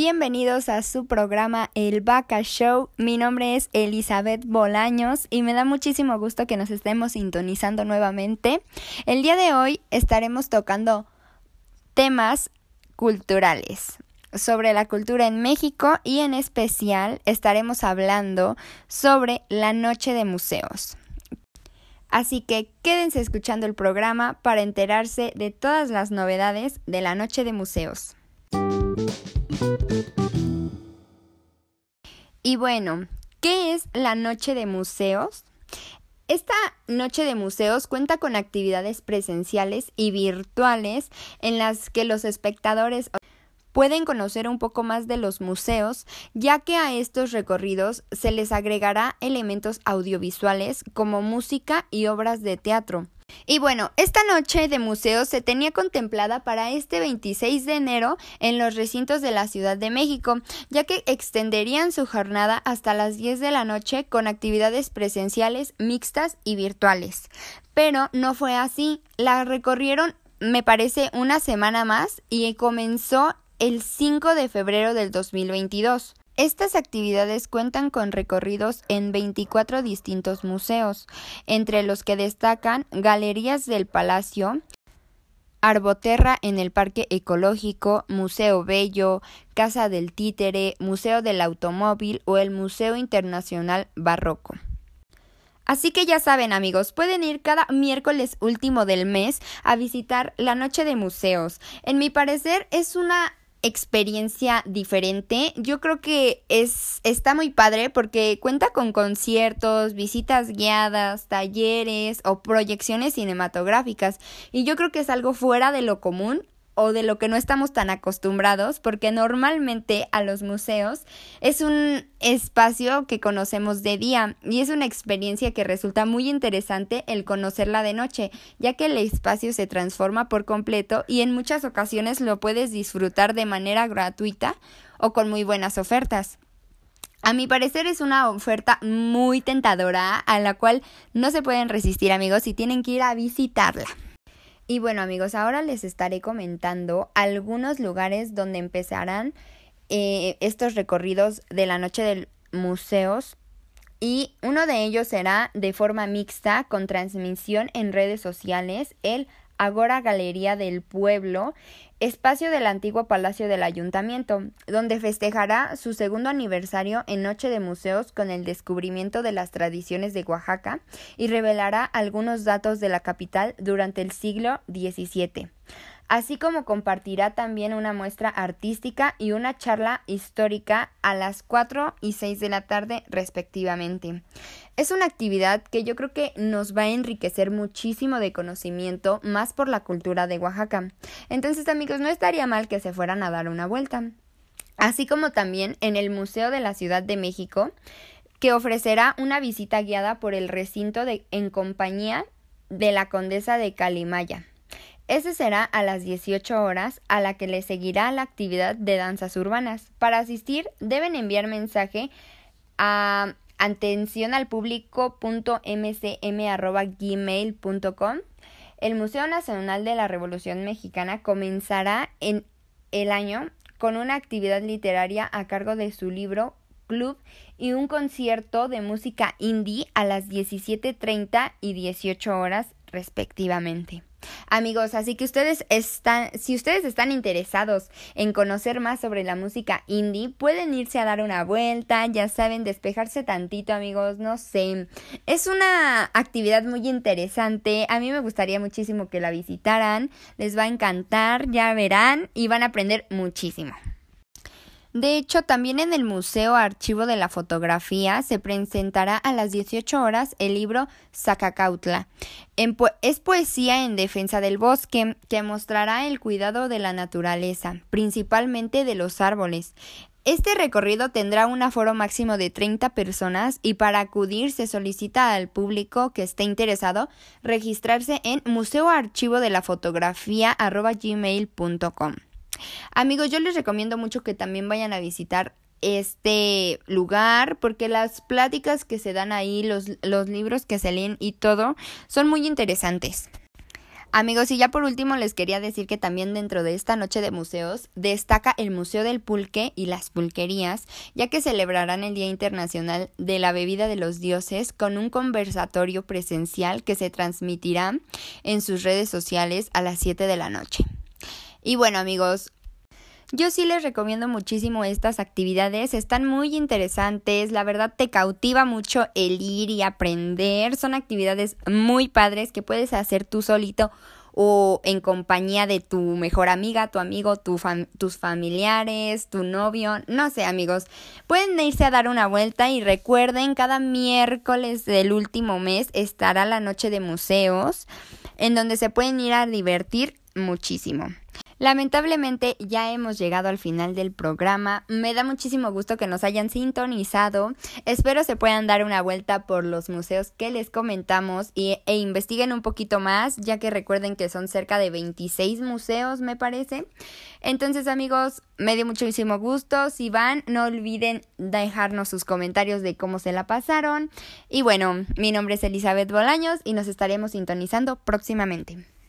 Bienvenidos a su programa El Vaca Show. Mi nombre es Elizabeth Bolaños y me da muchísimo gusto que nos estemos sintonizando nuevamente. El día de hoy estaremos tocando temas culturales sobre la cultura en México y en especial estaremos hablando sobre la noche de museos. Así que quédense escuchando el programa para enterarse de todas las novedades de la noche de museos. Y bueno, ¿qué es la noche de museos? Esta noche de museos cuenta con actividades presenciales y virtuales en las que los espectadores pueden conocer un poco más de los museos, ya que a estos recorridos se les agregará elementos audiovisuales como música y obras de teatro. Y bueno, esta noche de museos se tenía contemplada para este 26 de enero en los recintos de la Ciudad de México, ya que extenderían su jornada hasta las 10 de la noche con actividades presenciales, mixtas y virtuales. Pero no fue así, la recorrieron me parece una semana más y comenzó el 5 de febrero del 2022. Estas actividades cuentan con recorridos en 24 distintos museos, entre los que destacan Galerías del Palacio, Arboterra en el Parque Ecológico, Museo Bello, Casa del Títere, Museo del Automóvil o el Museo Internacional Barroco. Así que ya saben amigos, pueden ir cada miércoles último del mes a visitar la Noche de Museos. En mi parecer es una experiencia diferente. Yo creo que es está muy padre porque cuenta con conciertos, visitas guiadas, talleres o proyecciones cinematográficas y yo creo que es algo fuera de lo común o de lo que no estamos tan acostumbrados, porque normalmente a los museos es un espacio que conocemos de día y es una experiencia que resulta muy interesante el conocerla de noche, ya que el espacio se transforma por completo y en muchas ocasiones lo puedes disfrutar de manera gratuita o con muy buenas ofertas. A mi parecer es una oferta muy tentadora a la cual no se pueden resistir amigos y tienen que ir a visitarla. Y bueno amigos, ahora les estaré comentando algunos lugares donde empezarán eh, estos recorridos de la noche de museos. Y uno de ellos será de forma mixta con transmisión en redes sociales el Agora Galería del Pueblo, espacio del antiguo Palacio del Ayuntamiento, donde festejará su segundo aniversario en Noche de Museos con el descubrimiento de las tradiciones de Oaxaca y revelará algunos datos de la capital durante el siglo XVII así como compartirá también una muestra artística y una charla histórica a las 4 y 6 de la tarde respectivamente. Es una actividad que yo creo que nos va a enriquecer muchísimo de conocimiento más por la cultura de Oaxaca. Entonces amigos, no estaría mal que se fueran a dar una vuelta. Así como también en el Museo de la Ciudad de México, que ofrecerá una visita guiada por el recinto de, en compañía de la condesa de Calimaya. Ese será a las 18 horas, a la que le seguirá la actividad de danzas urbanas. Para asistir, deben enviar mensaje a atención al público.mcm.gmail.com. El Museo Nacional de la Revolución Mexicana comenzará en el año con una actividad literaria a cargo de su libro Club y un concierto de música indie a las 17.30 y 18 horas respectivamente. Amigos, así que ustedes están, si ustedes están interesados en conocer más sobre la música indie, pueden irse a dar una vuelta, ya saben, despejarse tantito, amigos, no sé. Es una actividad muy interesante, a mí me gustaría muchísimo que la visitaran, les va a encantar, ya verán y van a aprender muchísimo. De hecho, también en el Museo Archivo de la Fotografía se presentará a las 18 horas el libro Zacacautla. es poesía en defensa del bosque que mostrará el cuidado de la naturaleza, principalmente de los árboles. Este recorrido tendrá un aforo máximo de 30 personas y para acudir se solicita al público que esté interesado registrarse en museoarchivo Amigos, yo les recomiendo mucho que también vayan a visitar este lugar porque las pláticas que se dan ahí, los, los libros que se leen y todo son muy interesantes. Amigos, y ya por último les quería decir que también dentro de esta noche de museos destaca el Museo del Pulque y las Pulquerías, ya que celebrarán el Día Internacional de la Bebida de los Dioses con un conversatorio presencial que se transmitirá en sus redes sociales a las 7 de la noche. Y bueno amigos, yo sí les recomiendo muchísimo estas actividades, están muy interesantes, la verdad te cautiva mucho el ir y aprender, son actividades muy padres que puedes hacer tú solito o en compañía de tu mejor amiga, tu amigo, tu tus familiares, tu novio, no sé amigos, pueden irse a dar una vuelta y recuerden, cada miércoles del último mes estará la noche de museos en donde se pueden ir a divertir muchísimo. Lamentablemente ya hemos llegado al final del programa. Me da muchísimo gusto que nos hayan sintonizado. Espero se puedan dar una vuelta por los museos que les comentamos y, e investiguen un poquito más, ya que recuerden que son cerca de 26 museos, me parece. Entonces, amigos, me dio muchísimo gusto. Si van, no olviden dejarnos sus comentarios de cómo se la pasaron. Y bueno, mi nombre es Elizabeth Bolaños y nos estaremos sintonizando próximamente.